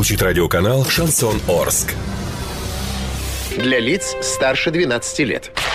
Звучит радиоканал «Шансон Орск». Для лиц старше 12 лет.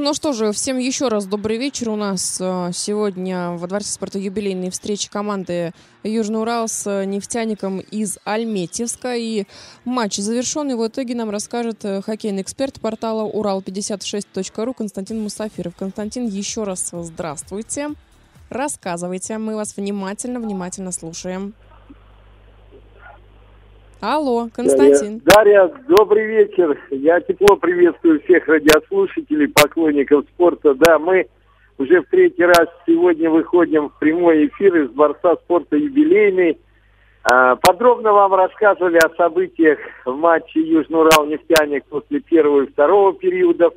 Ну что же, всем еще раз добрый вечер. У нас э, сегодня во Дворце спорта юбилейные встречи команды Южный Урал с э, нефтяником из Альметьевска. И матч завершенный. В итоге нам расскажет э, хоккейный эксперт портала урал56.ру Константин Мусафиров. Константин, еще раз здравствуйте. Рассказывайте. Мы вас внимательно-внимательно слушаем. Алло, Константин. Дарья, Дарья, добрый вечер. Я тепло приветствую всех радиослушателей, поклонников спорта. Да, мы уже в третий раз сегодня выходим в прямой эфир из Дворца спорта юбилейный. А, подробно вам рассказывали о событиях в матче Южный Урал нефтяник после первого и второго периодов.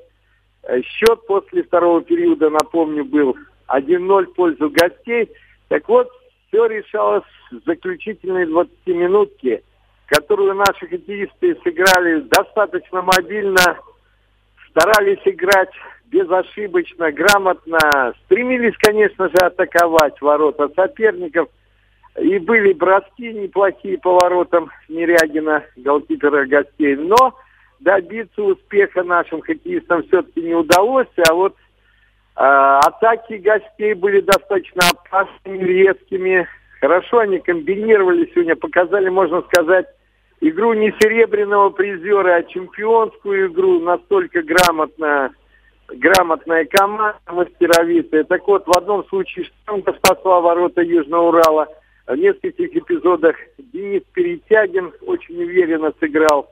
Э, счет после второго периода, напомню, был 1-0 в пользу гостей. Так вот, все решалось в заключительной 20 минутки которую наши хоккеисты сыграли достаточно мобильно, старались играть безошибочно, грамотно, стремились, конечно же, атаковать ворота соперников. И были броски неплохие по воротам Нерягина, голкипера гостей. Но добиться успеха нашим хоккеистам все-таки не удалось. А вот э, атаки гостей были достаточно опасными, резкими. Хорошо они комбинировали сегодня, показали, можно сказать, игру не серебряного призера, а чемпионскую игру, настолько грамотно, грамотная команда мастеровитая. Так вот, в одном случае Штанка спасла ворота Южного Урала, в нескольких эпизодах Денис Перетягин очень уверенно сыграл.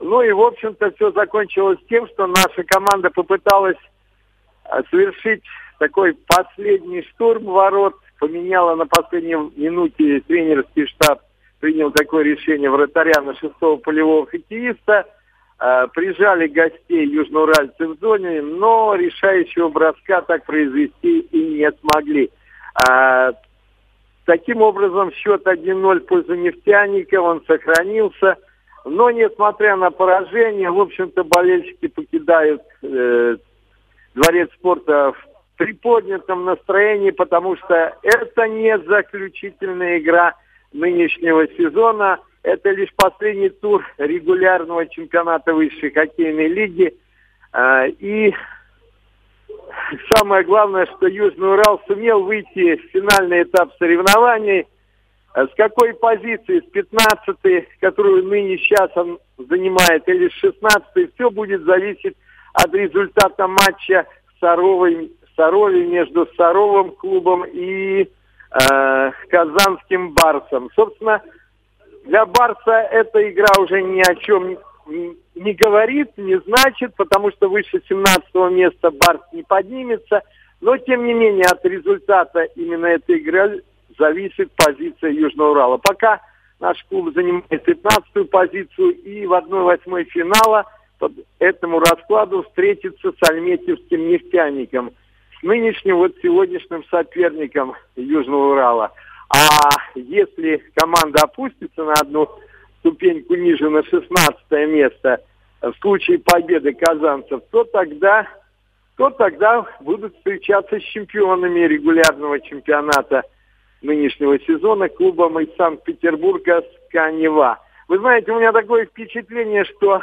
Ну и, в общем-то, все закончилось тем, что наша команда попыталась а, совершить такой последний штурм ворот, поменяла на последней минуте тренерский штаб принял такое решение вратаря на шестого полевого хоккеиста. Э, прижали гостей южноуральцы в зоне, но решающего броска так произвести и не смогли. Э, таким образом, счет 1-0 в пользу нефтяника, он сохранился. Но, несмотря на поражение, в общем-то, болельщики покидают э, дворец спорта в приподнятом настроении, потому что это не заключительная игра – нынешнего сезона. Это лишь последний тур регулярного чемпионата высшей хоккейной лиги. А, и самое главное, что Южный Урал сумел выйти в финальный этап соревнований. А с какой позиции? С 15 которую ныне сейчас он занимает, или с 16 все будет зависеть от результата матча Саровой, Саровой между Саровым клубом и э, казанским Барсом. Собственно, для Барса эта игра уже ни о чем не говорит, не значит, потому что выше 17 места Барс не поднимется. Но, тем не менее, от результата именно этой игры зависит позиция Южного Урала. Пока наш клуб занимает 15 позицию и в 1-8 финала по этому раскладу встретится с Альметьевским нефтяником – нынешним вот сегодняшним соперником Южного Урала. А если команда опустится на одну ступеньку ниже, на 16 место, в случае победы казанцев, то тогда, то тогда будут встречаться с чемпионами регулярного чемпионата нынешнего сезона клубом из Санкт-Петербурга Сканева. Вы знаете, у меня такое впечатление, что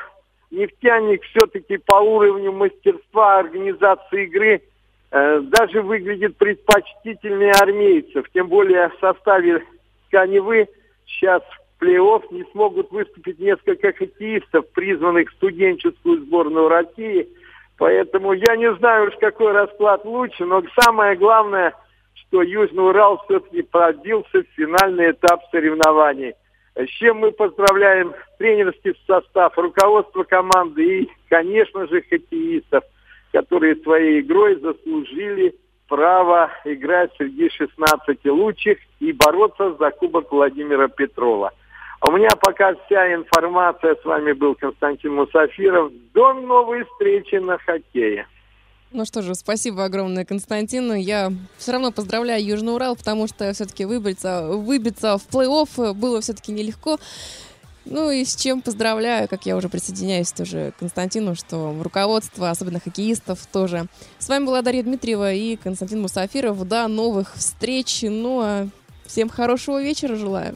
нефтяник все-таки по уровню мастерства организации игры – даже выглядит предпочтительнее армейцев. Тем более в составе Каневы сейчас в плей-офф не смогут выступить несколько хоккеистов, призванных в студенческую сборную России. Поэтому я не знаю уж, какой расклад лучше, но самое главное, что Южный Урал все-таки пробился в финальный этап соревнований. С чем мы поздравляем тренерский состав, руководство команды и, конечно же, хоккеистов которые своей игрой заслужили право играть среди 16 лучших и бороться за Кубок Владимира Петрова. У меня пока вся информация. С вами был Константин Мусафиров. До новой встречи на хоккее. Ну что же, спасибо огромное, Константин. Я все равно поздравляю Южный Урал, потому что все-таки выбиться, выбиться в плей-офф было все-таки нелегко. Ну и с чем поздравляю, как я уже присоединяюсь тоже к Константину, что руководство, особенно хоккеистов, тоже. С вами была Дарья Дмитриева и Константин Мусафиров. До новых встреч. Ну а всем хорошего вечера желаю.